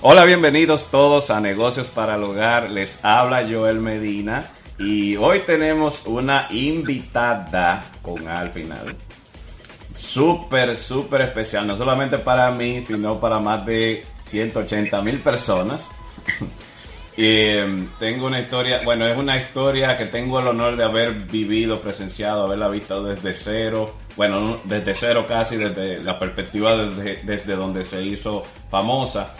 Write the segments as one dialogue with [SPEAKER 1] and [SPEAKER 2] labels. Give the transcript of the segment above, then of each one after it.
[SPEAKER 1] Hola, bienvenidos todos a Negocios para el Hogar. Les habla Joel Medina y hoy tenemos una invitada con A al final. Súper, súper especial, no solamente para mí, sino para más de 180 mil personas. y tengo una historia, bueno, es una historia que tengo el honor de haber vivido, presenciado, haberla visto desde cero, bueno, desde cero casi, desde la perspectiva desde, desde donde se hizo famosa.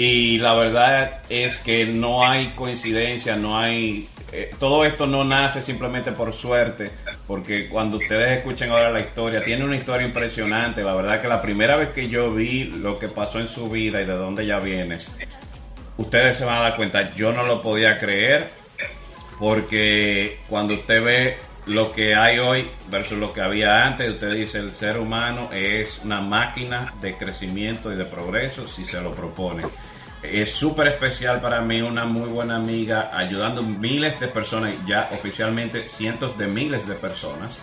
[SPEAKER 1] Y la verdad es que no hay coincidencia, no hay... eh, todo esto no nace simplemente por suerte, porque cuando ustedes escuchen ahora la historia, tiene una historia impresionante. La verdad que la primera vez que yo vi lo que pasó en su vida y de dónde ella viene, ustedes se van a dar cuenta, yo no lo podía creer, porque cuando usted ve lo que hay hoy versus lo que había antes, usted dice el ser humano es una máquina de crecimiento y de progreso si se lo propone. Es súper especial para mí, una muy buena amiga, ayudando miles de personas, ya oficialmente cientos de miles de personas.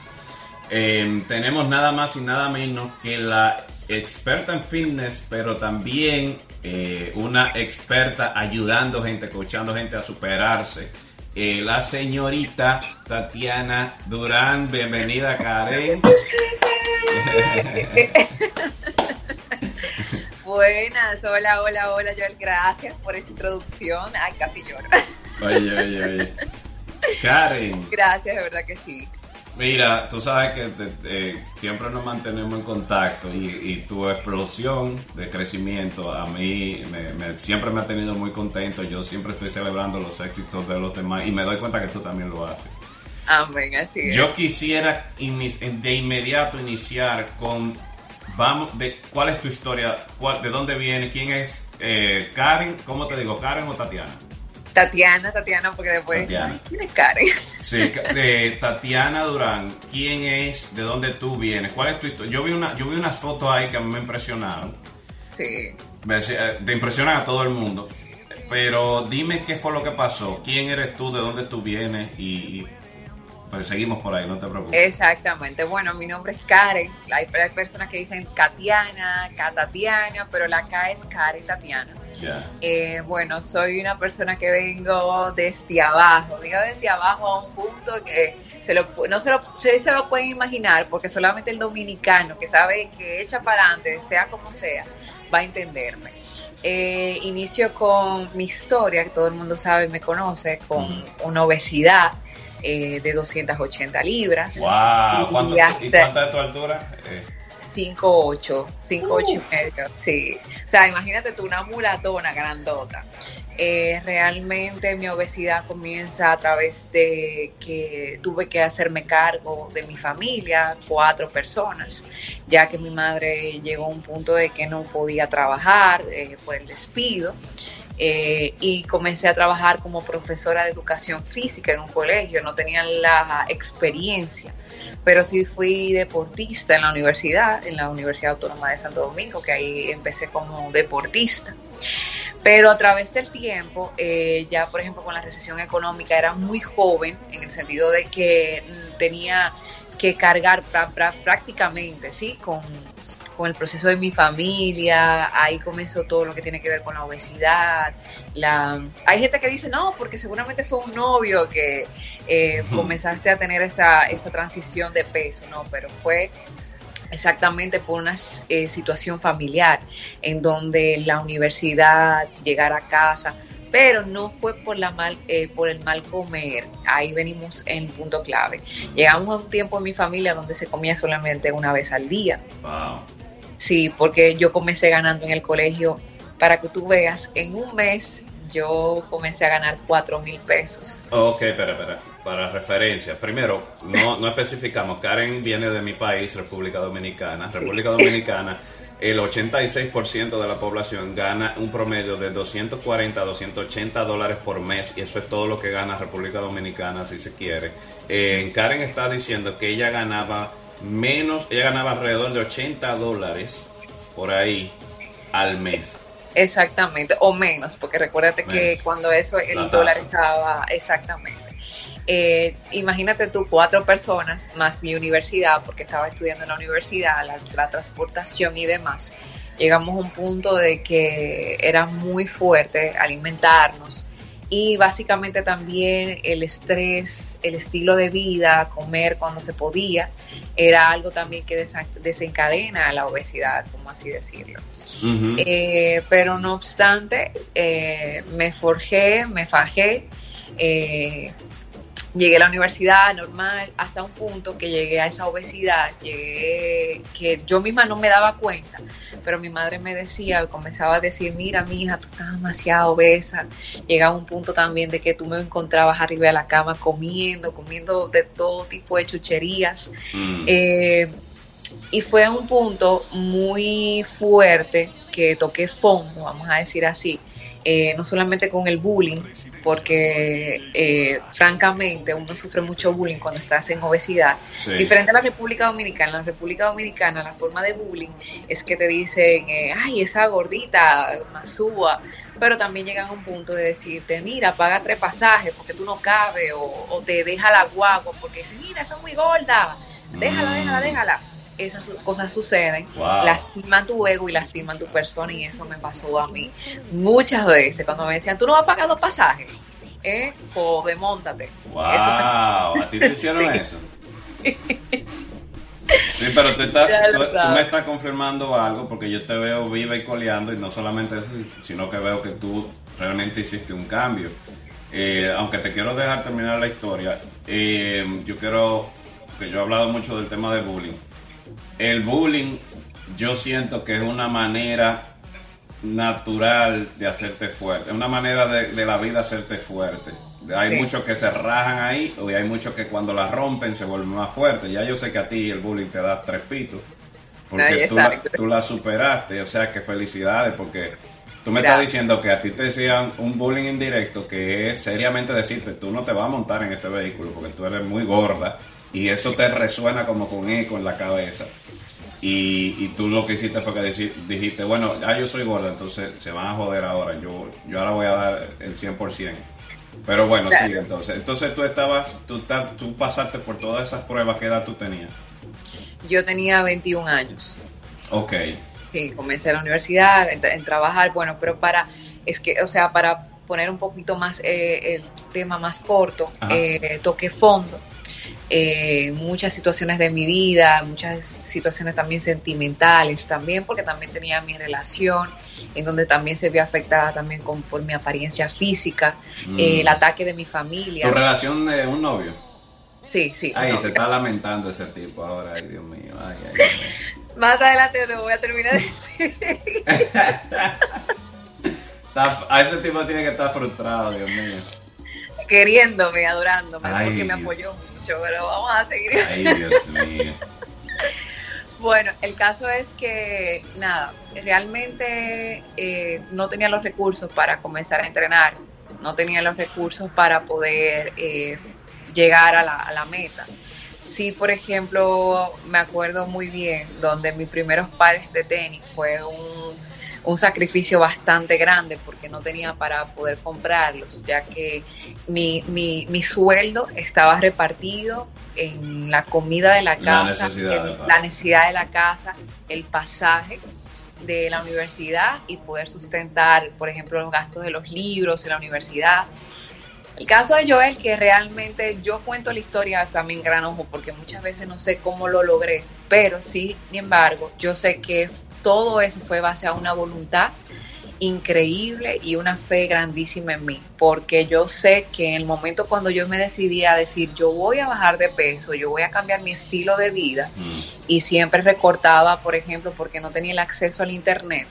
[SPEAKER 1] Eh, tenemos nada más y nada menos que la experta en fitness, pero también eh, una experta ayudando gente, coachando gente a superarse. Eh, la señorita Tatiana Durán, bienvenida Karen.
[SPEAKER 2] Buenas, hola, hola, hola, Joel, gracias por esa introducción. Ay, casi lloro.
[SPEAKER 1] Oye, oye, oye. Karen,
[SPEAKER 2] Gracias, de verdad que sí.
[SPEAKER 1] mira, tú sabes que te- te- siempre nos mantenemos en contacto y, y tu explosión de crecimiento a mí me- me- siempre me ha tenido muy contento. Yo siempre estoy celebrando los éxitos de los demás y me doy cuenta que tú también lo haces.
[SPEAKER 2] Amén, así es.
[SPEAKER 1] Yo quisiera de inmediato iniciar con, vamos, de, ¿cuál es tu historia? ¿Cuál- ¿De dónde viene? ¿Quién es eh, Karen? ¿Cómo te digo? ¿Karen o Tatiana?
[SPEAKER 2] Tatiana, Tatiana, porque después
[SPEAKER 1] Tatiana.
[SPEAKER 2] ¿quién es Karen?
[SPEAKER 1] Sí, de Tatiana Durán. ¿Quién es? ¿De dónde tú vienes? ¿Cuál es tu historia? Yo vi, una, yo vi unas fotos ahí que a mí me impresionaron.
[SPEAKER 2] Sí.
[SPEAKER 1] Me decía- Te impresionan a todo el mundo. Pero dime qué fue lo que pasó. ¿Quién eres tú? ¿De dónde tú vienes? Y, pues seguimos por ahí, no te preocupes.
[SPEAKER 2] Exactamente. Bueno, mi nombre es Karen. Hay, hay personas que dicen Katiana, Katatiana, pero la K es Karen Tatiana.
[SPEAKER 1] Ya.
[SPEAKER 2] Eh, bueno, soy una persona que vengo desde abajo, digo desde abajo a un punto que se lo, no se lo, se, se lo pueden imaginar porque solamente el dominicano que sabe que echa para adelante, sea como sea, va a entenderme. Eh, inicio con mi historia, que todo el mundo sabe y me conoce, con una obesidad eh, de 280 libras.
[SPEAKER 1] ¡Wow!
[SPEAKER 2] Y
[SPEAKER 1] ¿Cuánto, ¿Y
[SPEAKER 2] hasta-
[SPEAKER 1] cuánta es tu altura? Eh,
[SPEAKER 2] 5'8, 5'8 y medio, sí. O sea, imagínate tú una mulatona grandota. Eh, realmente mi obesidad comienza a través de que tuve que hacerme cargo de mi familia, cuatro personas, ya que mi madre llegó a un punto de que no podía trabajar eh, por el despido. Eh, y comencé a trabajar como profesora de educación física en un colegio, no tenía la experiencia pero sí fui deportista en la universidad, en la Universidad Autónoma de Santo Domingo, que ahí empecé como deportista. Pero a través del tiempo, eh, ya por ejemplo con la recesión económica, era muy joven en el sentido de que tenía que cargar pra- prácticamente, ¿sí? Con, con el proceso de mi familia, ahí comenzó todo lo que tiene que ver con la obesidad. La... Hay gente que dice, no, porque seguramente fue un novio que eh, comenzaste a tener esa, esa transición de peso, ¿no? Pero fue exactamente por una eh, situación familiar en donde la universidad, llegar a casa, pero no fue por la mal eh, por el mal comer ahí venimos en el punto clave llegamos a un tiempo en mi familia donde se comía solamente una vez al día
[SPEAKER 1] ¡Wow!
[SPEAKER 2] Sí porque yo comencé ganando en el colegio para que tú veas en un mes yo comencé a ganar cuatro mil pesos
[SPEAKER 1] Ok, espera, espera. Para referencia, primero, no, no especificamos. Karen viene de mi país, República Dominicana. República Dominicana, el 86% de la población gana un promedio de 240 a 280 dólares por mes. Y eso es todo lo que gana República Dominicana, si se quiere. Eh, Karen está diciendo que ella ganaba menos, ella ganaba alrededor de 80 dólares por ahí al mes.
[SPEAKER 2] Exactamente, o menos, porque recuérdate que cuando eso el
[SPEAKER 1] La
[SPEAKER 2] dólar estaba exactamente. Eh, imagínate tú, cuatro personas más mi universidad, porque estaba estudiando en la universidad, la, la transportación y demás. llegamos a un punto de que era muy fuerte alimentarnos y básicamente también el estrés, el estilo de vida, comer cuando se podía, era algo también que desencadena la obesidad, como así decirlo. Eh, pero no obstante, eh, me forjé, me fajé, eh, llegué a la universidad normal hasta un punto que llegué a esa obesidad, llegué que yo misma no me daba cuenta, pero mi madre me decía, comenzaba a decir, mira mi hija, tú estás demasiado obesa, llegaba un punto también de que tú me encontrabas arriba de la cama comiendo, comiendo de todo tipo de chucherías. Mm. Eh, y fue un punto muy fuerte que toqué fondo, vamos a decir así, eh, no solamente con el bullying, porque eh, francamente uno sufre mucho bullying cuando estás en obesidad. Diferente a la República Dominicana, en la República Dominicana la forma de bullying es que te dicen, eh, ay, esa gordita, masúa, pero también llegan a un punto de decirte, mira, paga tres pasajes porque tú no cabes, o, te deja la guagua porque dicen, mira, esa es muy gorda, déjala, déjala, mm. déjala esas cosas suceden, lastiman tu ego y lastiman tu persona y eso me pasó a mí muchas veces cuando me decían, tú no vas a pagar los pasajes, eh, joder, montate.
[SPEAKER 1] Wow, ¿a ti te hicieron eso? Sí, pero tú, estás, tú, me estás confirmando algo porque yo te veo viva y coleando y no solamente eso, sino que veo que tú realmente hiciste un cambio. Eh, aunque te quiero dejar terminar la historia, eh, yo quiero, que yo he hablado mucho del tema de bullying, el bullying yo siento que es una manera natural de hacerte fuerte, es una manera de, la vida hacerte fuerte. Hay muchos que se rajan ahí y hay muchos que cuando la rompen se vuelven más fuertes. Ya yo sé que a ti el bullying te da tres pitos porque tú, la, tú, la, superaste, o sea que felicidades porque tú me estás diciendo que a ti te decían un bullying indirecto que es seriamente decirte tú no te vas a montar en este vehículo porque tú eres muy gorda y eso te resuena como con eco en la cabeza. Y, tú lo que hiciste fue que dijiste, bueno, ya yo soy gorda, entonces se van a joder ahora, yo, yo ahora voy a dar el 100%. Pero bueno, sí, entonces. Entonces tú estabas, tú, tú pasaste por todas esas pruebas, ¿qué edad tú tenías?
[SPEAKER 2] Yo tenía 21 años.
[SPEAKER 1] Ok.
[SPEAKER 2] Sí, comencé la universidad, en, trabajar, bueno, pero para, es que, o sea, para poner un poquito más eh, el tema más corto, eh, toqué fondo eh, muchas situaciones de mi vida, muchas situaciones también sentimentales también, porque también tenía mi relación, en donde también se vio afectada también con, por mi apariencia física, mm. eh, el ataque de mi familia.
[SPEAKER 1] ¿Tu relación de un novio?
[SPEAKER 2] Sí, sí.
[SPEAKER 1] Ay, se está lamentando ese tipo ahora, ay Dios mío, ay, ay,
[SPEAKER 2] Más adelante te voy a terminar de decir.
[SPEAKER 1] a ese tipo tiene que estar frustrado, Dios mío.
[SPEAKER 2] Queriéndome, adorándome, porque me apoyó pero vamos a seguir. Ay, Dios mío. Bueno, el caso es que, nada, realmente eh, no tenía los recursos para comenzar a entrenar, no tenía los recursos para poder eh, llegar a la, a la, meta. Sí, por ejemplo, me acuerdo muy bien donde mis primeros pares de tenis fue un un sacrificio bastante grande porque no tenía para poder comprarlos, ya que mi, mi, mi sueldo estaba repartido en la comida de la casa, la necesidad, de la casa, el pasaje de la universidad y poder sustentar, por ejemplo, los gastos de los libros en la universidad. El caso de Joel, que realmente yo cuento la historia también gran ojo, porque muchas veces no sé cómo lo logré, pero sí, sin embargo, yo sé que todo eso fue base a una voluntad increíble y una fe grandísima en mí, porque yo sé que en el momento cuando yo me decidí a decir, yo voy a bajar de peso, yo voy a cambiar mi estilo de vida, mm. y siempre recortaba, por ejemplo, porque no tenía el acceso al Internet.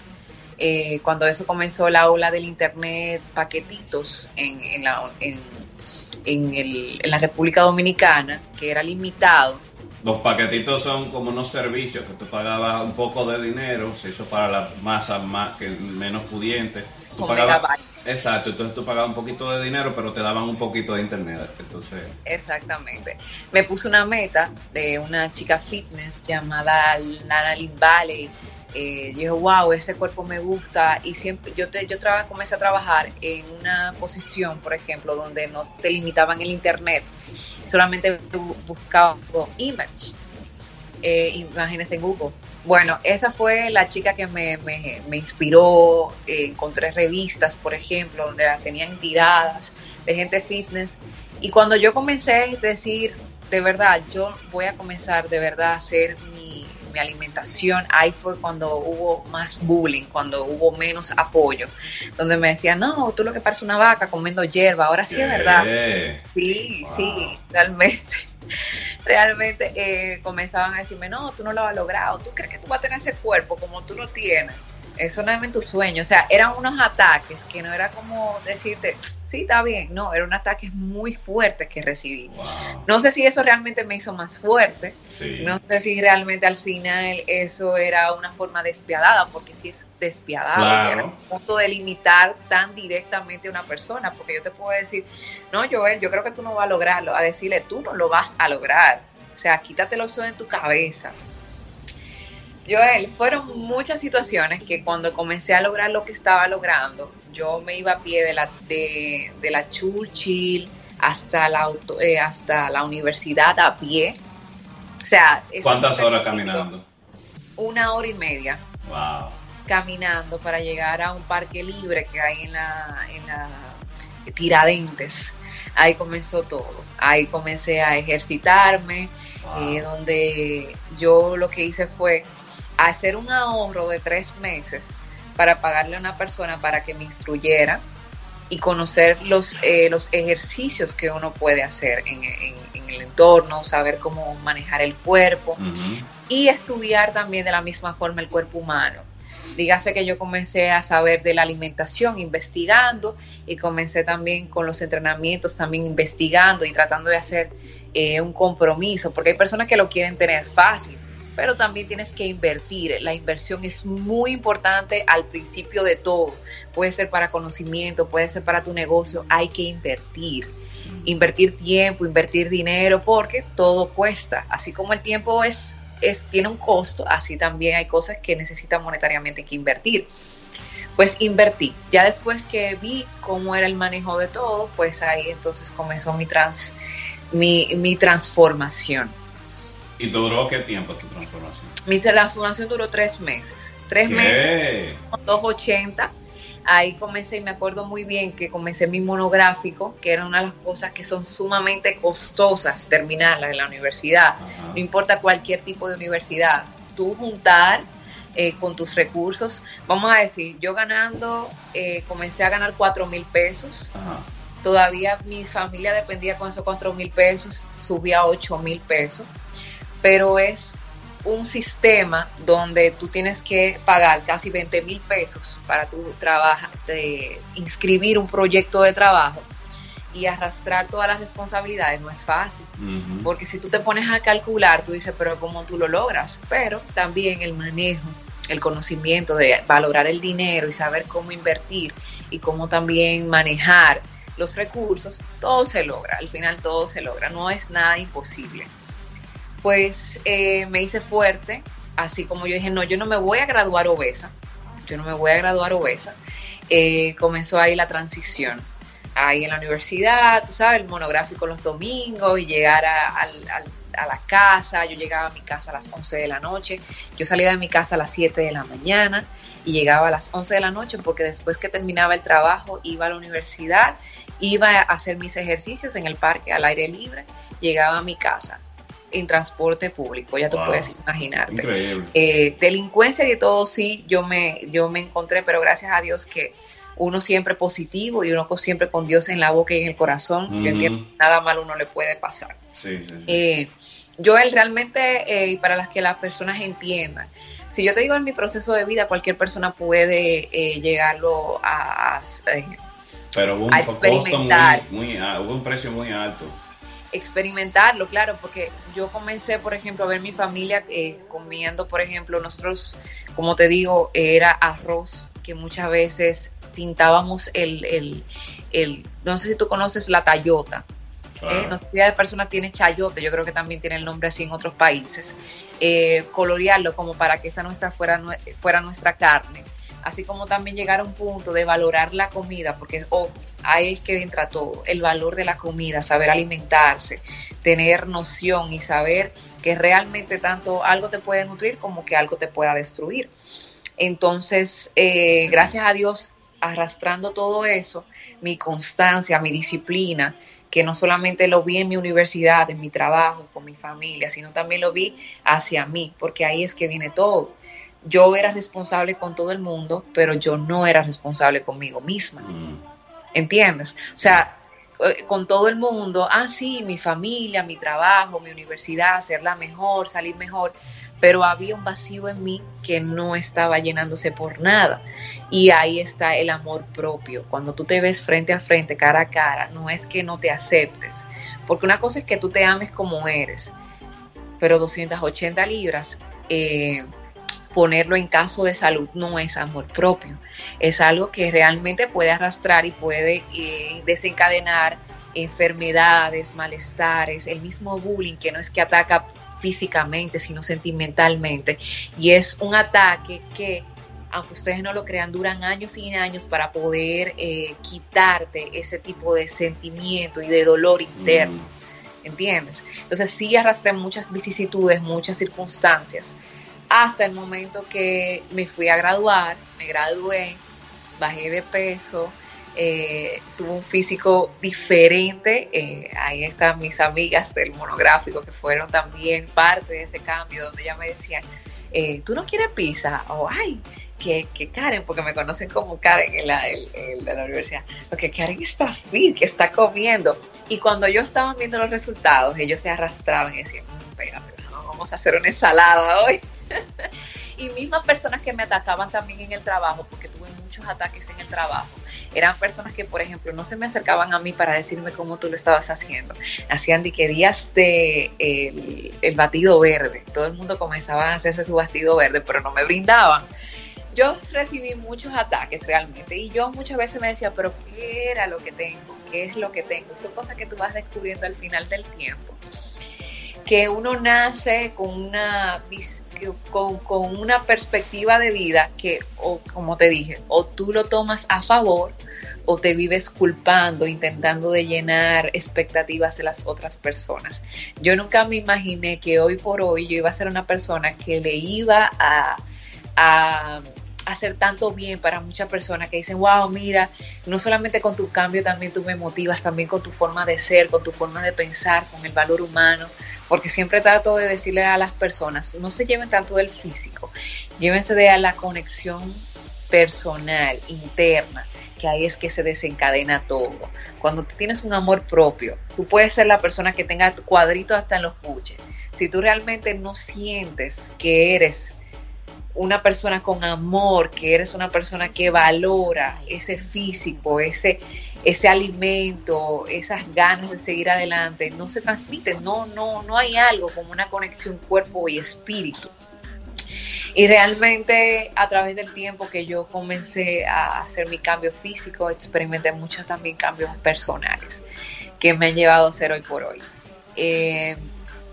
[SPEAKER 2] Eh, cuando eso comenzó la ola del Internet, paquetitos en, en, la, en, en la República Dominicana, que era limitado,
[SPEAKER 1] los paquetitos son como unos servicios que tú pagabas un poco de dinero, se hizo para las masas más que menos pudientes. Tú exacto, entonces tú pagabas un poquito de dinero, pero te daban un poquito de internet. Entonces,
[SPEAKER 2] exactamente. Me puse una meta de una chica fitness llamada Nana Valley. Eh, yo dije, wow, ese cuerpo me gusta. Y siempre, yo, te, yo comencé a trabajar en una posición, por ejemplo, donde no te limitaban el internet solamente buscaba image. Eh, imagínense en Google. Bueno, esa fue la chica que me, me, inspiró. Eh, encontré revistas, por ejemplo, donde las tenían tiradas de gente fitness. Y cuando yo comencé a decir, de verdad, yo voy a comenzar de verdad a hacer mi, mi alimentación, ahí fue cuando hubo más bullying, cuando hubo menos apoyo, donde me decían, no, tú lo que pareces una vaca comiendo hierba, ahora sí es verdad. Sí, sí, realmente realmente eh, comenzaban a decirme, no, tú no lo has logrado, tú crees que tú vas a tener ese cuerpo como tú lo tienes. Eso no es en tu sueño. O sea, eran unos ataques que no era como decirte, sí, está bien. No, eran ataques muy fuertes que recibí. No sé si eso realmente me hizo más fuerte. No sé si realmente al final eso era una forma despiadada, porque sí es despiadado. Era un punto de limitar tan directamente a una persona, porque yo te puedo decir, no, Joel, yo creo que tú no vas a lograrlo. A decirle, tú no lo vas a lograr. O sea, quítatelo eso en tu cabeza. Joel, fueron muchas situaciones que cuando comencé a lograr lo que estaba logrando, yo me iba a pie de la, de, la Churchill hasta la, auto, eh, hasta la universidad a pie. O sea,
[SPEAKER 1] ¿cuántas horas caminando?
[SPEAKER 2] Una hora y media.
[SPEAKER 1] Wow.
[SPEAKER 2] Caminando para llegar a un parque libre que hay en la, en la Tiradentes. Ahí comenzó todo. Ahí comencé a ejercitarme, eh, donde yo lo que hice fue hacer un ahorro de tres meses para pagarle a una persona para que me instruyera y conocer los, eh, los ejercicios que uno puede hacer en, el entorno, saber cómo manejar el cuerpo y estudiar también de la misma forma el cuerpo humano. Dígase que yo comencé a saber de la alimentación investigando y comencé también con los entrenamientos también investigando y tratando de hacer eh, un compromiso, porque hay personas que lo quieren tener fácil, pero también tienes que invertir. La inversión es muy importante al principio de todo. Puede ser para conocimiento, puede ser para tu negocio, hay que invertir. Invertir tiempo, invertir dinero, porque todo cuesta. Así como el tiempo es, es, tiene un costo, así también hay cosas que necesitan monetariamente que invertir. Pues invertí. Ya después que vi cómo era el manejo de todo, pues ahí entonces comenzó mi, trans, mi, mi transformación
[SPEAKER 1] ¿Y duró qué tiempo tu transformación?
[SPEAKER 2] Mi transformación duró tres meses. Tres meses, 280. Ahí comencé y me acuerdo muy bien que comencé mi monográfico, que era una de las cosas que son sumamente costosas terminarlas en la universidad. No importa cualquier tipo de universidad. Tú juntar eh, con tus recursos, vamos a decir, yo ganando, eh, comencé a ganar cuatro mil pesos. Todavía mi familia dependía con esos cuatro mil pesos, subía a ocho mil pesos pero es un sistema donde tú tienes que pagar casi 20 mil pesos para tu trabajo, inscribir un proyecto de trabajo y arrastrar todas las responsabilidades no es fácil, porque si tú te pones a calcular, tú dices, pero ¿cómo tú lo logras? Pero también el manejo, el conocimiento de valorar el dinero y saber cómo invertir y cómo también manejar los recursos, todo se logra, al final todo se logra, no es nada imposible pues eh, me hice fuerte, así como yo dije, no, yo no me voy a graduar obesa, yo no me voy a graduar obesa. Eh, comenzó ahí la transición, ahí en la universidad, tú sabes, el monográfico los domingos y llegar a, la casa, yo llegaba a mi casa a las 11 de la noche, yo salía de mi casa a las 7 de la mañana y llegaba a las 11 de la noche porque después que terminaba el trabajo iba a la universidad, iba a hacer mis ejercicios en el parque al aire libre, llegaba a mi casa en transporte público, ya tú puedes imaginarte. Eh, delincuencia y de todo sí, yo me, yo me encontré, pero gracias a Dios que uno siempre positivo y uno siempre con Dios en la boca y en el corazón, yo entiendo nada mal uno le puede pasar.
[SPEAKER 1] Sí,
[SPEAKER 2] eh, yo él realmente, eh, para las que las personas entiendan, si yo te digo en mi proceso de vida, cualquier persona puede llegarlo a,
[SPEAKER 1] pero hubo un experimentar. Muy, hubo un precio muy alto
[SPEAKER 2] experimentarlo, claro, porque yo comencé, por ejemplo, a ver mi familia eh, comiendo, por ejemplo, nosotros, como te digo, era arroz que muchas veces tintábamos el, el, no sé si tú conoces la tayota. ¿eh? no sé si la persona tiene chayote, yo creo que también tiene el nombre así en otros países. Eh, colorearlo como para que esa nuestra fuera, fuera nuestra carne así como también llegar a un punto de valorar la comida, porque ahí es que entra todo, el valor de la comida, saber alimentarse, tener noción y saber que realmente tanto algo te puede nutrir como que algo te pueda destruir. Entonces, eh, gracias a Dios, arrastrando todo eso, mi constancia, mi disciplina, que no solamente lo vi en mi universidad, en mi trabajo, con mi familia, sino también lo vi hacia mí, porque ahí es que viene todo. Yo era responsable con todo el mundo, pero yo no era responsable conmigo misma. Mm. ¿Entiendes? O sea, eh, con todo el mundo, ah, sí, mi familia, mi trabajo, mi universidad, hacerla mejor, salir mejor, pero había un vacío en mí que no estaba llenándose por nada. Y ahí está el amor propio. Cuando tú te ves frente a frente, cara a cara, no es que no te aceptes, porque una cosa es que tú te ames como eres, pero 280 libras, eh, ponerlo en caso de salud no es amor propio, es algo que realmente puede arrastrar y puede eh, desencadenar enfermedades, malestares, el mismo bullying que no es que ataca físicamente, sino sentimentalmente. Y es un ataque que, aunque ustedes no lo crean, duran años y años para poder eh, quitarte ese tipo de sentimiento y de dolor interno. Mm. ¿Entiendes? Entonces sí arrastré muchas vicisitudes, muchas circunstancias, hasta el momento que me fui a graduar, me gradué, bajé de peso, eh, tuvo un físico diferente. Eh, ahí están mis amigas del monográfico que fueron también parte de ese cambio, donde ya me decían, eh, ¿tú no quieres pizza? O, ay, que, Karen, porque me conocen como Karen en la, de la universidad, porque Karen está fit, que está comiendo. Y cuando yo estaba viendo los resultados, ellos se arrastraban y decían, mm, espérate, vamos a hacer una ensalada hoy. y mismas personas que me atacaban también en el trabajo, porque tuve muchos ataques en el trabajo eran personas que, por ejemplo, no se me acercaban a mí para decirme cómo tú lo estabas haciendo. Hacían diquerías de el, el batido verde. Todo el mundo comenzaba a hacerse su batido verde, pero no me brindaban. Yo recibí muchos ataques realmente y yo muchas veces me decía, pero ¿qué era lo que tengo? ¿Qué es lo que tengo? Son cosas que tú vas descubriendo al final del tiempo que uno nace con una, con, con, una perspectiva de vida que, o, como te dije, o tú lo tomas a favor o te vives culpando, intentando de llenar expectativas de las otras personas. Yo nunca me imaginé que hoy por hoy yo iba a ser una persona que le iba a, a hacer tanto bien para muchas personas que dicen, wow, mira, no solamente con tu cambio también tú me motivas, también con tu forma de ser, con tu forma de pensar, con el valor humano, porque siempre trato de decirle a las personas, no se lleven tanto del físico, llévense de la conexión personal, interna, que ahí es que se desencadena todo. Cuando tú tienes un amor propio, tú puedes ser la persona que tenga tu cuadrito hasta en los buches. Si tú realmente no sientes que eres una persona con amor, que eres una persona que valora ese físico, ese, ese alimento, esas ganas de seguir adelante, no se transmiten, no, no, no hay algo como una conexión cuerpo y espíritu. Y realmente a través del tiempo que yo comencé a hacer mi cambio físico, experimenté muchos también cambios personales que me han llevado a ser hoy por hoy. Eh,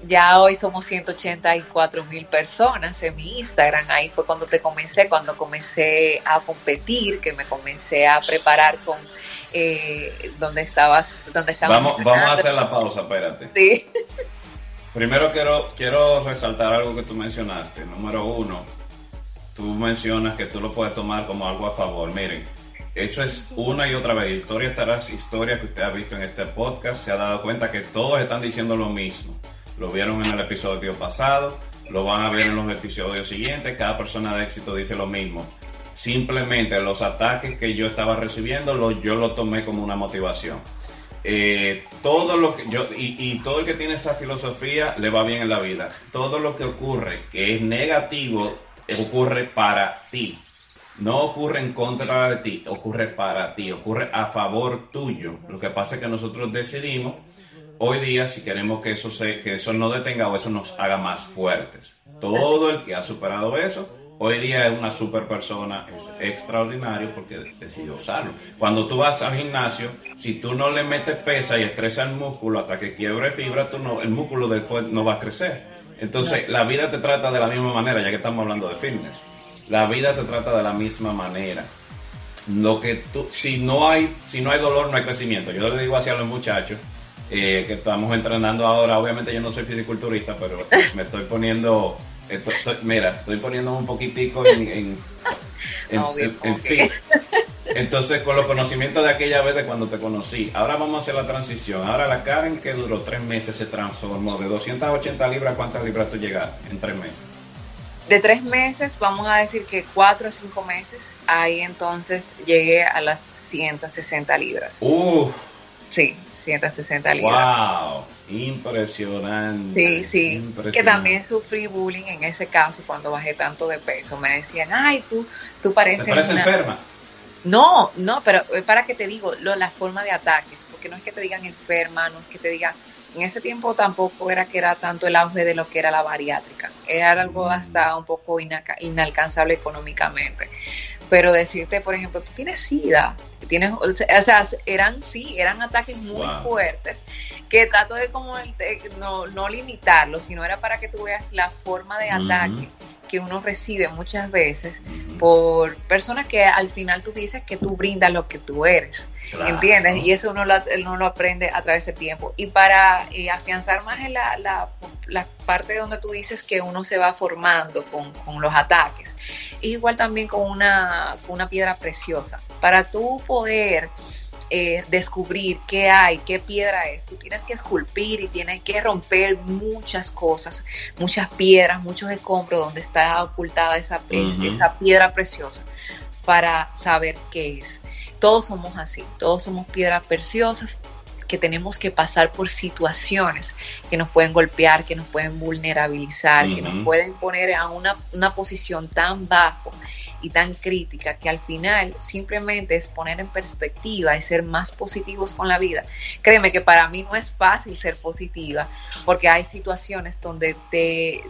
[SPEAKER 2] ya hoy somos 184 mil personas en mi Instagram. Ahí fue cuando te comencé, cuando comencé a competir, que me comencé a preparar con eh, donde estabas, donde
[SPEAKER 1] Vamos, vamos a hacer la pausa, espérate.
[SPEAKER 2] Sí.
[SPEAKER 1] Primero quiero, quiero resaltar algo que tú mencionaste. Número uno, tú mencionas que tú lo puedes tomar como algo a favor. Miren, eso es una y otra vez. Historia tras historia que usted ha visto en este podcast. Se ha dado cuenta que todos están diciendo lo mismo. Lo vieron en el episodio pasado, lo van a ver en los episodios siguientes. Cada persona de éxito dice lo mismo. Simplemente los ataques que yo estaba recibiendo, yo lo tomé como una motivación. Eh, todo lo que yo y, todo el que tiene esa filosofía le va bien en la vida. Todo lo que ocurre que es negativo ocurre para ti. No ocurre en contra de ti, ocurre para ti, ocurre a favor tuyo. Lo que pasa es que nosotros decidimos hoy día si queremos que eso se, que eso no detenga o eso nos haga más fuertes. Todo el que ha superado eso hoy día es una super persona, es extraordinario porque decidió usarlo. Cuando tú vas al gimnasio, si tú no le metes pesa y estresa el músculo hasta que quiebre fibra, tú no, el músculo después no va a crecer. Entonces, la vida te trata de la misma manera, ya que estamos hablando de fitness. la vida te trata de la misma manera. Lo que tú, si no hay, si no hay dolor, no hay crecimiento. Yo le digo así a los muchachos eh, que estamos entrenando ahora. Obviamente yo no soy fisiculturista, pero me estoy poniendo, mira, estoy poniéndome un poquitico en, en, fin. Entonces, con los conocimientos de aquella vez de cuando te conocí, ahora vamos a hacer la transición. Ahora la Karen que duró tres meses se transformó. De 280 libras, ¿cuántas libras tú llegaste en tres meses?
[SPEAKER 2] De tres meses, vamos a decir que cuatro a cinco meses, ahí entonces llegué a las 160 libras.
[SPEAKER 1] ¡Uf!
[SPEAKER 2] Sí, 160 libras.
[SPEAKER 1] ¡Wow! Impresionante.
[SPEAKER 2] Sí, sí. Que también sufrí bullying en ese caso cuando bajé tanto de peso. Me decían, ay, tú, tú pareces.
[SPEAKER 1] ¿Te pareces enferma?
[SPEAKER 2] No, no, pero para que te digo, lo, la forma de ataques, porque no es que te digan enferma, no es que te digan, en ese tiempo tampoco era que era tanto el auge de lo que era la bariátrica, era algo mm. hasta un poco inalcanzable económicamente. Pero decirte, por ejemplo, tú tienes SIDA, tienes, o sea, eran sí, eran ataques muy fuertes, que trato de como no, no limitarlo, sino era para que tú veas la forma de ataque que uno recibe muchas veces por personas que al final tú dices que tú brindas lo que tú eres, ¿entiendes? Y eso uno lo, uno lo aprende a través del tiempo. Y para eh, afianzar más en la, la, la, parte donde tú dices que uno se va formando con, con los ataques, igual también con una, con una piedra preciosa. Para tú poder eh, descubrir qué hay, qué piedra es. Tú tienes que esculpir y tienes que romper muchas cosas, muchas piedras, muchos escombros donde está ocultada esa, esa piedra preciosa para saber qué es. Todos somos así, todos somos piedras preciosas que tenemos que pasar por situaciones que nos pueden golpear, que nos pueden vulnerabilizar, que nos pueden poner a una, una posición tan bajo y tan crítica que al final simplemente es poner en perspectiva y ser más positivos con la vida. Créeme que para mí no es fácil ser positiva porque hay situaciones donde te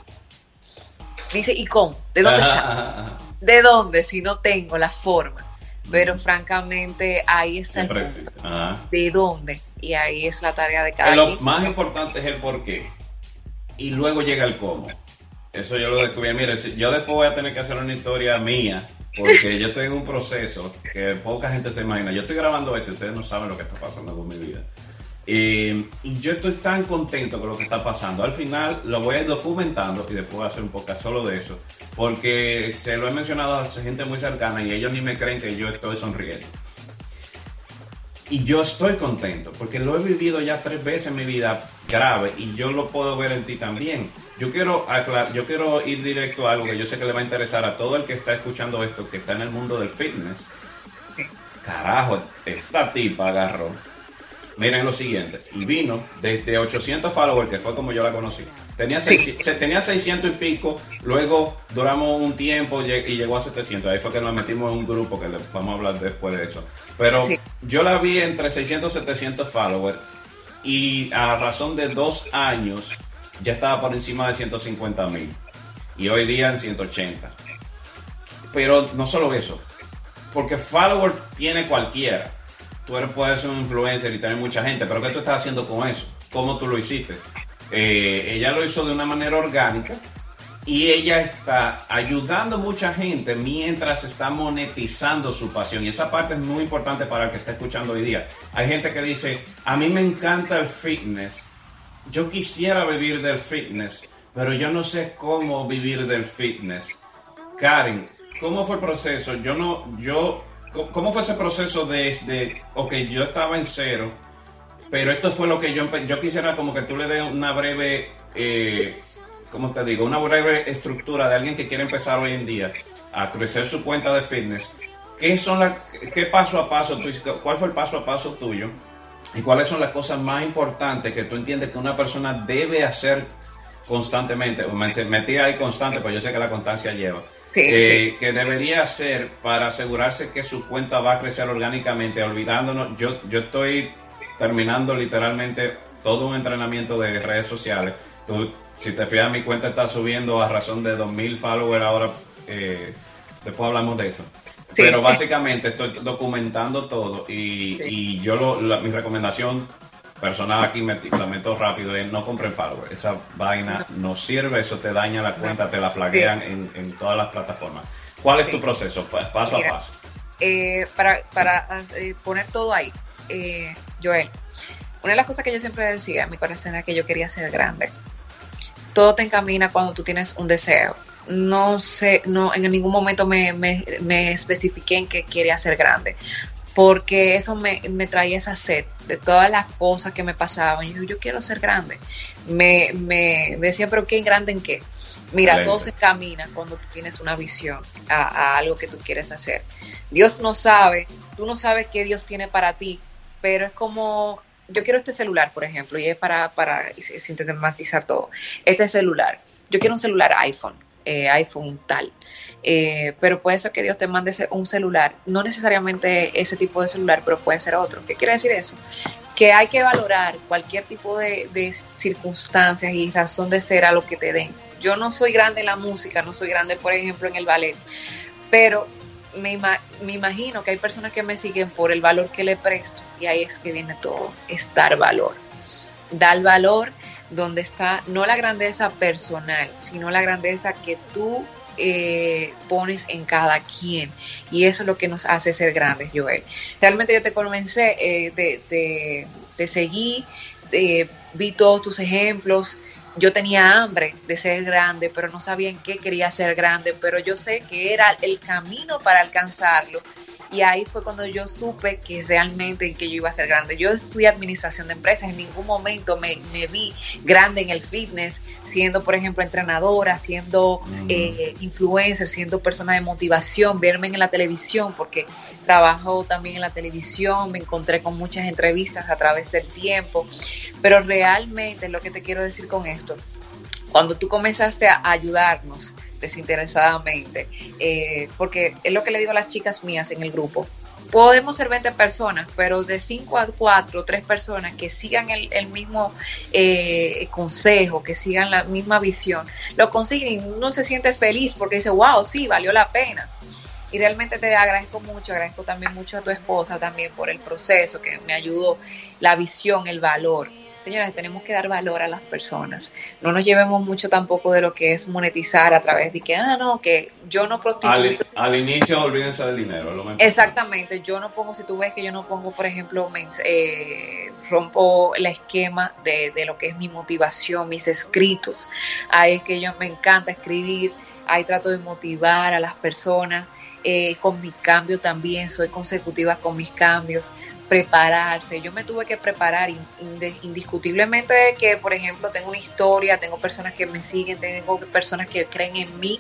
[SPEAKER 2] dice, ¿y cómo? ¿De dónde ¿De dónde si no tengo la forma? Pero francamente ahí está el punto. ¿De dónde? Y ahí es la tarea de cada
[SPEAKER 1] Lo más importante es el por qué. Y luego llega el cómo. Eso yo lo descubrí. Mire, yo después voy a tener que hacer una historia mía, porque yo estoy en un proceso que poca gente se imagina. Yo estoy grabando esto y ustedes no saben lo que está pasando con mi vida. y yo estoy tan contento con lo que está pasando. Al final lo voy a ir documentando y después voy a hacer un podcast solo de eso. Porque se lo he mencionado a gente muy cercana y ellos ni me creen que yo estoy sonriendo. Y yo estoy contento porque lo he vivido ya tres veces en mi vida grave y yo lo puedo ver en ti también. Yo quiero yo quiero ir directo a algo que yo sé que le va a interesar a todo el que está escuchando esto, que está en el mundo del fitness. Carajo, esta tipa agarró. Miren lo siguiente, y vino desde 800 followers, que fue como yo la conocí. Tenía, tenía 600 y pico, luego duramos un tiempo y llegó a 700. Ahí fue que nos metimos en un grupo que vamos a hablar después de eso. Pero yo la vi entre 600 y 700 followers y a razón de dos años ya estaba por encima de 150 mil y hoy día en 180. Pero no solo eso, porque follower tiene cualquiera. Tú eres, puedes ser un influencer y tener mucha gente, pero ¿qué tú estás haciendo con eso? ¿Cómo tú lo hiciste? Eh, ella lo hizo de una manera orgánica y ella está ayudando a mucha gente mientras está monetizando su pasión. Y esa parte es muy importante para el que está escuchando hoy día. Hay gente que dice, a mí me encanta el fitness, yo quisiera vivir del fitness, pero yo no sé cómo vivir del fitness. Karen, ¿cómo fue el proceso? Yo no, yo, ¿cómo fue ese proceso de, ok, yo estaba en cero, pero esto fue lo que yo, yo quisiera como que tú le des una breve, eh, ¿cómo te digo? Una breve estructura de alguien que quiere empezar hoy en día a crecer su cuenta de fitness. ¿Qué son las, qué paso a paso, cuál fue el paso a paso tuyo? Y cuáles son las cosas más importantes que tú entiendes que una persona debe hacer constantemente, me metí ahí constante, pues yo sé que la constancia lleva, eh, que debería hacer para asegurarse que su cuenta va a crecer orgánicamente, olvidándonos, yo, yo estoy terminando literalmente todo un entrenamiento de redes sociales, tú, si te fijas mi cuenta está subiendo a razón de 2.000 followers ahora, eh, después hablamos de eso. Pero básicamente estoy documentando todo y, yo lo, mi recomendación personal aquí me la meto rápido es no compren followers. Esa vaina no sirve, eso te daña la cuenta, te la flaguean en, todas las plataformas. ¿Cuál es tu proceso? Paso a paso.
[SPEAKER 2] Eh, para, para eh, poner todo ahí, eh, Joel, una de las cosas que yo siempre decía en mi corazón era que yo quería ser grande. Todo te encamina cuando tú tienes un deseo. No sé, no, en ningún momento me, me, me especifiqué en que quería ser grande porque eso me, me, traía esa sed de todas las cosas que me pasaban. Yo, yo quiero ser grande. Me, me decía, pero ¿qué grande en qué? Mira, todo se camina cuando tú tienes una visión a, a, algo que tú quieres hacer. Dios no sabe, tú no sabes qué Dios tiene para ti, pero es como, yo quiero este celular, por ejemplo, y es para, para sintetizar todo. Este celular, yo quiero un celular iPhone, eh, iPhone tal. Eh, pero puede ser que Dios te mande un celular, no necesariamente ese tipo de celular, pero puede ser otro. ¿Qué quiere decir eso? Que hay que valorar cualquier tipo de, circunstancias y razón de ser a lo que te den. Yo no soy grande en la música, no soy grande, por ejemplo, en el ballet, pero me, imagino que hay personas que me siguen por el valor que le presto y ahí es que viene todo, es dar valor. Dar valor donde está no la grandeza personal, sino la grandeza que tú eh, pones en cada quien. Y eso es lo que nos hace ser grandes, Joel. Realmente yo te comencé, eh, te, te, seguí, eh, vi todos tus ejemplos. Yo tenía hambre de ser grande, pero no sabía en qué quería ser grande, pero yo sé que era el camino para alcanzarlo y ahí fue cuando yo supe que realmente que yo iba a ser grande. Yo estudié administración de empresas, en ningún momento me, vi grande en el fitness, siendo, por ejemplo, entrenadora, siendo eh, influencer, siendo persona de motivación, verme en la televisión, porque trabajo también en la televisión, me encontré con muchas entrevistas a través del tiempo, pero realmente lo que te quiero decir con esto, cuando tú comenzaste a ayudarnos, desinteresadamente, eh, porque es lo que le digo a las chicas mías en el grupo. Podemos ser 20 personas, pero de 5 a 4, 3 personas que sigan el, mismo eh, consejo, que sigan la misma visión, lo consiguen y uno se siente feliz porque dice, wow, sí, valió la pena. Y realmente te agradezco mucho, agradezco también mucho a tu esposa también por el proceso que me ayudó, la visión, el valor. Señoras, tenemos que dar valor a las personas. No nos llevemos mucho tampoco de lo que es monetizar a través de que, ah, no, que yo no
[SPEAKER 1] prostituyo. Al, inicio olvídense del dinero. Lo
[SPEAKER 2] Exactamente. Yo no pongo, si tú ves que yo no pongo, por ejemplo, eh, rompo el esquema de, de, lo que es mi motivación, mis escritos. Ahí es que yo me encanta escribir. Ahí trato de motivar a las personas. Eh, con mi cambio también, soy consecutiva con mis cambios prepararse. Yo me tuve que preparar indiscutiblemente que, por ejemplo, tengo una historia, tengo personas que me siguen, tengo personas que creen en mí.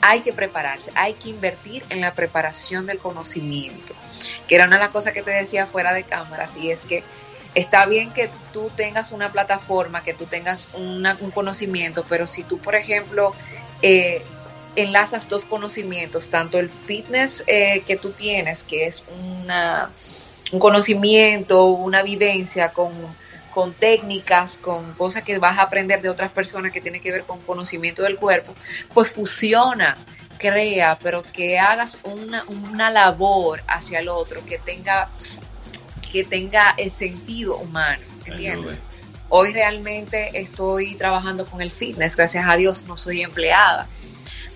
[SPEAKER 2] Hay que prepararse, hay que invertir en la preparación del conocimiento, que era una de las cosas que te decía fuera de cámaras, y es que está bien que tú tengas una plataforma, que tú tengas un conocimiento, pero si tú, por ejemplo, eh, enlazas dos conocimientos, tanto el fitness eh, que tú tienes, que es una un conocimiento, una vivencia con, técnicas, con cosas que vas a aprender de otras personas que tienen que ver con conocimiento del cuerpo, pues fusiona, crea, pero que hagas una, una labor hacia el otro, que tenga, que tenga el sentido humano, ¿entiendes? Hoy realmente estoy trabajando con el fitness, gracias a Dios no soy empleada,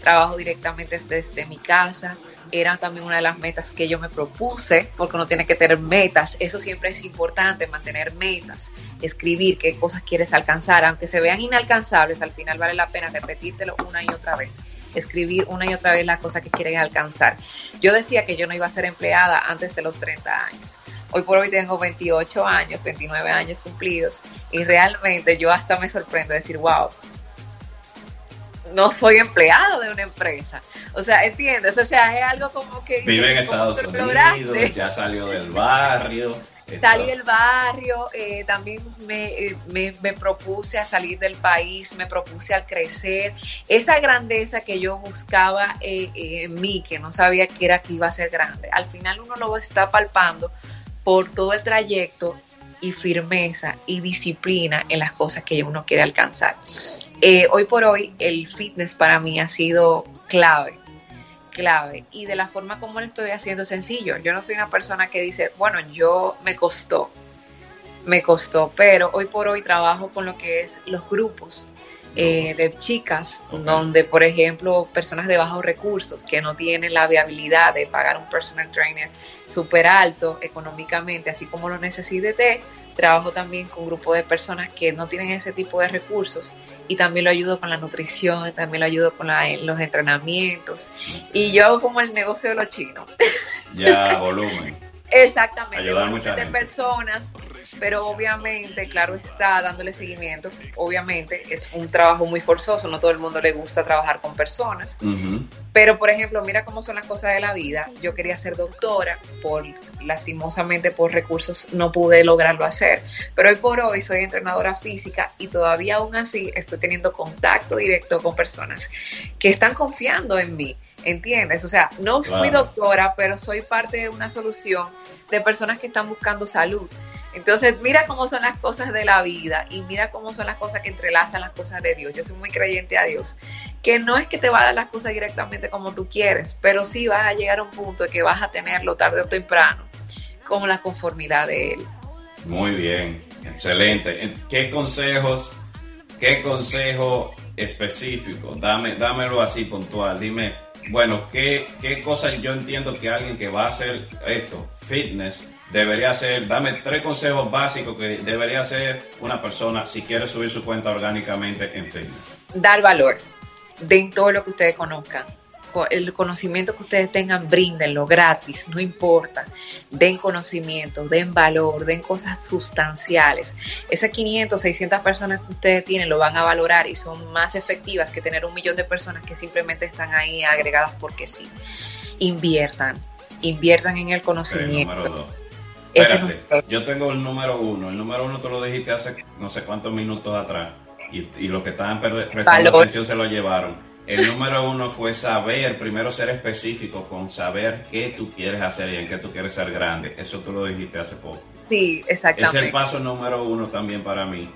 [SPEAKER 2] trabajo directamente desde mi casa, era también una de las metas que yo me propuse, porque uno tiene que tener metas, eso siempre es importante, mantener metas, escribir qué cosas quieres alcanzar, aunque se vean inalcanzables, al final vale la pena repetírtelo una y otra vez, escribir una y otra vez las cosas que quieres alcanzar. Yo decía que yo no iba a ser empleada antes de los 30 años. Hoy por hoy tengo 28 años, 29 años cumplidos y realmente yo hasta me sorprendo de decir, wow, no soy empleado de una empresa. O sea, ¿entiendes? O sea, es algo como que...
[SPEAKER 1] Vive en Estados Unidos, ya salió del barrio.
[SPEAKER 2] Salí del barrio, eh, también eh, me, me, propuse a salir del país, me propuse al crecer. Esa grandeza que yo buscaba eh, en mí, que no sabía que era que iba a ser grande, al final uno lo está palpando por todo el trayecto y firmeza y disciplina en las cosas que uno quiere alcanzar. Eh, hoy por hoy el fitness para mí ha sido clave, clave. Y de la forma como lo estoy haciendo sencillo. Yo no soy una persona que dice, bueno, yo me costó, me costó, pero hoy por hoy trabajo con lo que es los grupos. eh, de chicas, donde, por ejemplo, personas de bajos recursos que no tienen la viabilidad de pagar un personal trainer súper alto económicamente, así como lo necesite, trabajo también con un grupo de personas que no tienen ese tipo de recursos y también lo ayudo con la nutrición, también lo ayudo con los entrenamientos y yo hago como el negocio de los chinos.
[SPEAKER 1] Ya, volumen.
[SPEAKER 2] Exactamente, ayudar muchas personas, pero obviamente, claro está, dándole seguimiento, obviamente es un trabajo muy forzoso, no todo el mundo le gusta trabajar con personas, pero por ejemplo, mira cómo son las cosas de la vida, yo quería ser doctora, por lastimosamente por recursos no pude lograrlo hacer, pero hoy por hoy soy entrenadora física y todavía aún así estoy teniendo contacto directo con personas que están confiando en mí, ¿entiendes? O sea, no fui doctora, pero soy parte de una solución de personas que están buscando salud. Entonces, mira cómo son las cosas de la vida y mira cómo son las cosas que entrelazan las cosas de Dios. Yo soy muy creyente a Dios, que no es que te va a dar las cosas directamente como tú quieres, pero sí vas a llegar a un punto que vas a tenerlo tarde o temprano, como la conformidad de Él.
[SPEAKER 1] Muy bien, excelente. ¿Qué consejos, qué consejo específico? Dame, dámelo así puntual. Dime, bueno, ¿qué, qué cosas yo entiendo que alguien que va a hacer esto, fitness, debería hacer? Dame tres consejos básicos que debería hacer una persona si quiere subir su cuenta orgánicamente en fitness.
[SPEAKER 2] Dar valor. Den todo lo que ustedes conozcan el conocimiento que ustedes tengan, bríndenlo gratis, no importa. Den conocimiento, den valor, den cosas sustanciales. Esas 500, 600 personas que ustedes tienen lo van a valorar y son más efectivas que tener un millón de personas que simplemente están ahí agregadas porque sí. Inviertan, inviertan en el conocimiento.
[SPEAKER 1] Espérate, yo tengo el número uno. El número uno tú lo dijiste hace no sé cuántos minutos atrás. Y, y los que estaban prestando atención se lo llevaron el número uno fue saber, primero ser específico con saber qué tú quieres hacer y en qué tú quieres ser grande. Eso tú lo dijiste hace poco.
[SPEAKER 2] Sí, exactamente.
[SPEAKER 1] Es el paso número uno también para mí.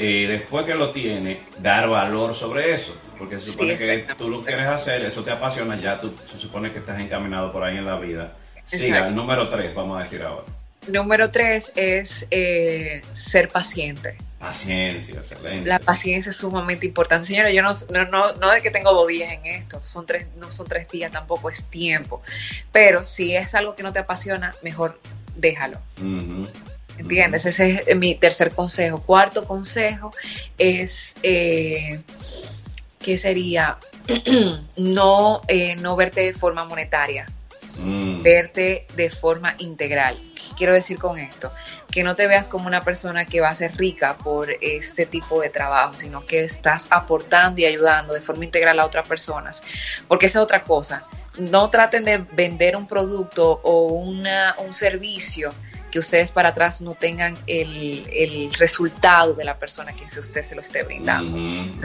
[SPEAKER 1] Eh, después que lo tiene, dar valor sobre eso. Porque se supone que tú lo quieres hacer, eso te apasiona, ya tú se supone que estás encaminado por ahí en la vida. Siga, el número tres, vamos a decir ahora.
[SPEAKER 2] Número tres es eh, ser paciente.
[SPEAKER 1] Paciencia, excelente.
[SPEAKER 2] La paciencia es sumamente importante. Señora, yo no, no, no, de que tengo dos días en esto, son tres, no son tres días tampoco, es tiempo. Pero si es algo que no te apasiona, mejor déjalo. ¿Entiendes? Ese es mi tercer consejo. Cuarto consejo es, eh, ¿qué sería? no, eh, no verte de forma monetaria, mm. verte de forma integral. ¿Qué quiero decir con esto? que no te veas como una persona que va a ser rica por este tipo de trabajo, sino que estás aportando y ayudando de forma integral a otras personas, porque esa es otra cosa. No traten de vender un producto o una, un servicio que ustedes para atrás no tengan el, resultado de la persona que usted se lo esté brindando.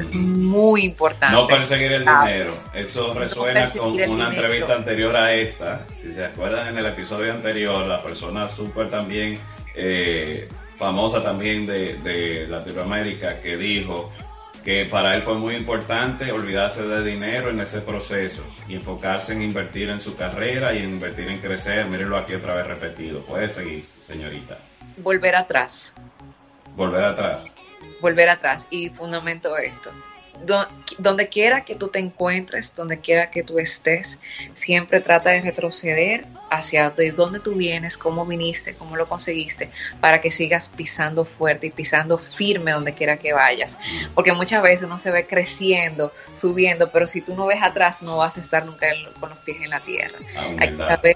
[SPEAKER 2] Es muy importante.
[SPEAKER 1] No perseguir el dinero. Eso resuena con una entrevista anterior a esta. Si se acuerdan en el episodio anterior, la persona súper también eh, famosa también de, Latinoamérica, que dijo que para él fue muy importante olvidarse de dinero en ese proceso y enfocarse en invertir en su carrera y en invertir en crecer. Mírenlo aquí otra vez repetido. Puede seguir, señorita.
[SPEAKER 2] Volver atrás.
[SPEAKER 1] Volver atrás.
[SPEAKER 2] Volver atrás. Y fundamento esto donde quiera que tú te encuentres, donde quiera que tú estés, siempre trata de retroceder hacia de dónde tú vienes, cómo viniste, cómo lo conseguiste, para que sigas pisando fuerte y pisando firme donde quiera que vayas. Porque muchas veces uno se ve creciendo, subiendo, pero si tú no ves atrás, no vas a estar nunca con los pies en la tierra. Hay que saber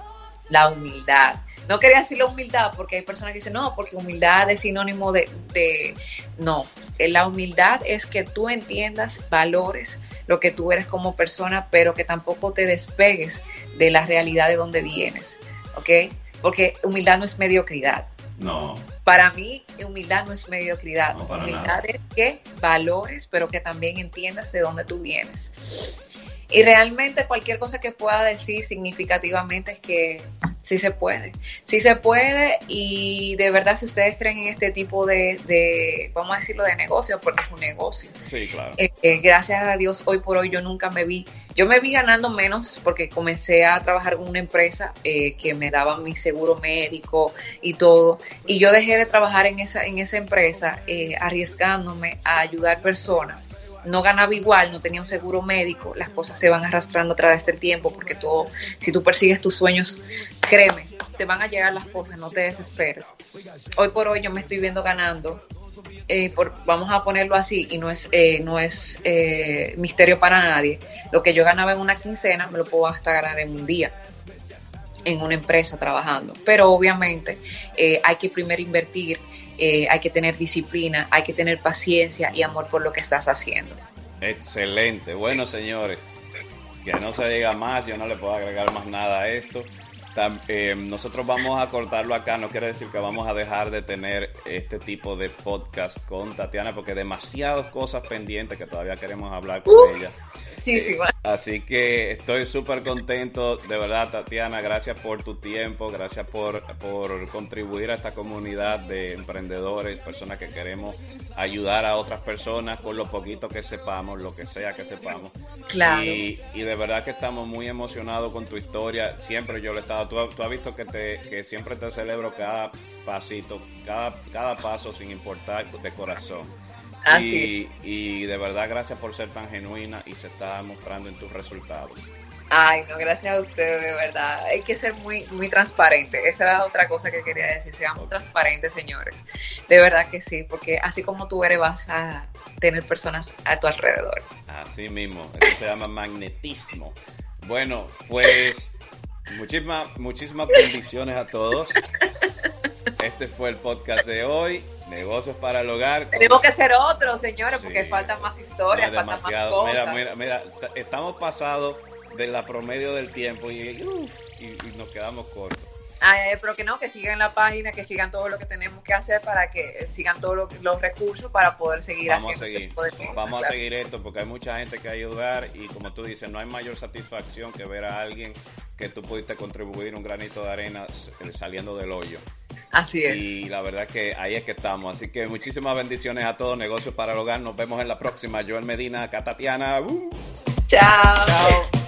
[SPEAKER 2] la humildad no quería decir la humildad porque hay personas que dicen, no, porque humildad es sinónimo de, de, No, la humildad es que tú entiendas, valores lo que tú eres como persona, pero que tampoco te despegues de la realidad de donde vienes, ¿ok? Porque humildad no es mediocridad.
[SPEAKER 1] No.
[SPEAKER 2] Para mí, humildad no es mediocridad. humildad es que valores, pero que también entiendas de dónde tú vienes. Y realmente cualquier cosa que pueda decir significativamente es que sí se puede, sí se puede y de verdad si ustedes creen en este tipo de, vamos a decirlo, de negocio, porque es un negocio.
[SPEAKER 1] Sí, claro.
[SPEAKER 2] Eh, eh, gracias a Dios, hoy por hoy yo nunca me vi, yo me vi ganando menos porque comencé a trabajar en una empresa eh, que me daba mi seguro médico y todo, y yo dejé de trabajar en esa, en esa empresa arriesgándome a ayudar personas no ganaba igual, no tenía un seguro médico, las cosas se van arrastrando a través del tiempo porque todo, si tú persigues tus sueños, créeme, te van a llegar las cosas, no te desesperes. Hoy por hoy yo me estoy viendo ganando, eh, por, vamos a ponerlo así, y no es, eh, no es eh, misterio para nadie, lo que yo ganaba en una quincena me lo puedo hasta ganar en un día en una empresa trabajando. Pero obviamente hay que primero invertir, hay que tener disciplina, hay que tener paciencia y amor por lo que estás haciendo.
[SPEAKER 1] Excelente. Bueno, señores, que no se diga más, yo no le puedo agregar más nada a esto. Eh, nosotros vamos a cortarlo acá, no quiere decir que vamos a dejar de tener este tipo de podcast con Tatiana porque demasiadas cosas pendientes que todavía queremos hablar con ella. Eh, así que estoy súper contento, de verdad, Tatiana, gracias por tu tiempo, gracias por, por contribuir a esta comunidad de emprendedores, personas que queremos ayudar a otras personas con lo poquito que sepamos, lo que sea que sepamos.
[SPEAKER 2] Claro.
[SPEAKER 1] Y, de verdad que estamos muy emocionados con tu historia. Siempre yo le he estado, tú, tú has visto que, te, que siempre te celebro cada pasito, cada, cada paso sin importar de corazón. Y, y, de verdad, gracias por ser tan genuina y se está mostrando en tus resultados.
[SPEAKER 2] Ay, no, gracias a ustedes, de verdad. Hay que ser muy, muy transparente. Esa era otra cosa que quería decir. Seamos transparentes, señores. De verdad que sí, porque así como tú eres, vas a tener personas a tu alrededor.
[SPEAKER 1] Así mismo. Eso se llama magnetismo. Bueno, pues muchísimas, muchísimas bendiciones a todos. Este fue el podcast de hoy. Negocios para el hogar.
[SPEAKER 2] Tenemos que hacer otro, señores, porque faltan más historias, faltan más cosas.
[SPEAKER 1] Mira, mira, mira, estamos pasados de la promedio del tiempo y, y, nos quedamos cortos.
[SPEAKER 2] Ay, pero que no, que sigan la página, que sigan todo lo que tenemos que hacer para que sigan todos los recursos para poder seguir
[SPEAKER 1] Vamos
[SPEAKER 2] haciendo.
[SPEAKER 1] A seguir. Este Vamos a seguir esto porque hay mucha gente que ayudar y como tú dices, no hay mayor satisfacción que ver a alguien que tú pudiste contribuir un granito de arena saliendo del hoyo.
[SPEAKER 2] Así es.
[SPEAKER 1] Y la verdad que ahí es que estamos. Así que muchísimas bendiciones a todos. Negocios para el hogar. Nos vemos en la próxima. Joel Medina, Catatiana. Uh.
[SPEAKER 2] Chao. Chao.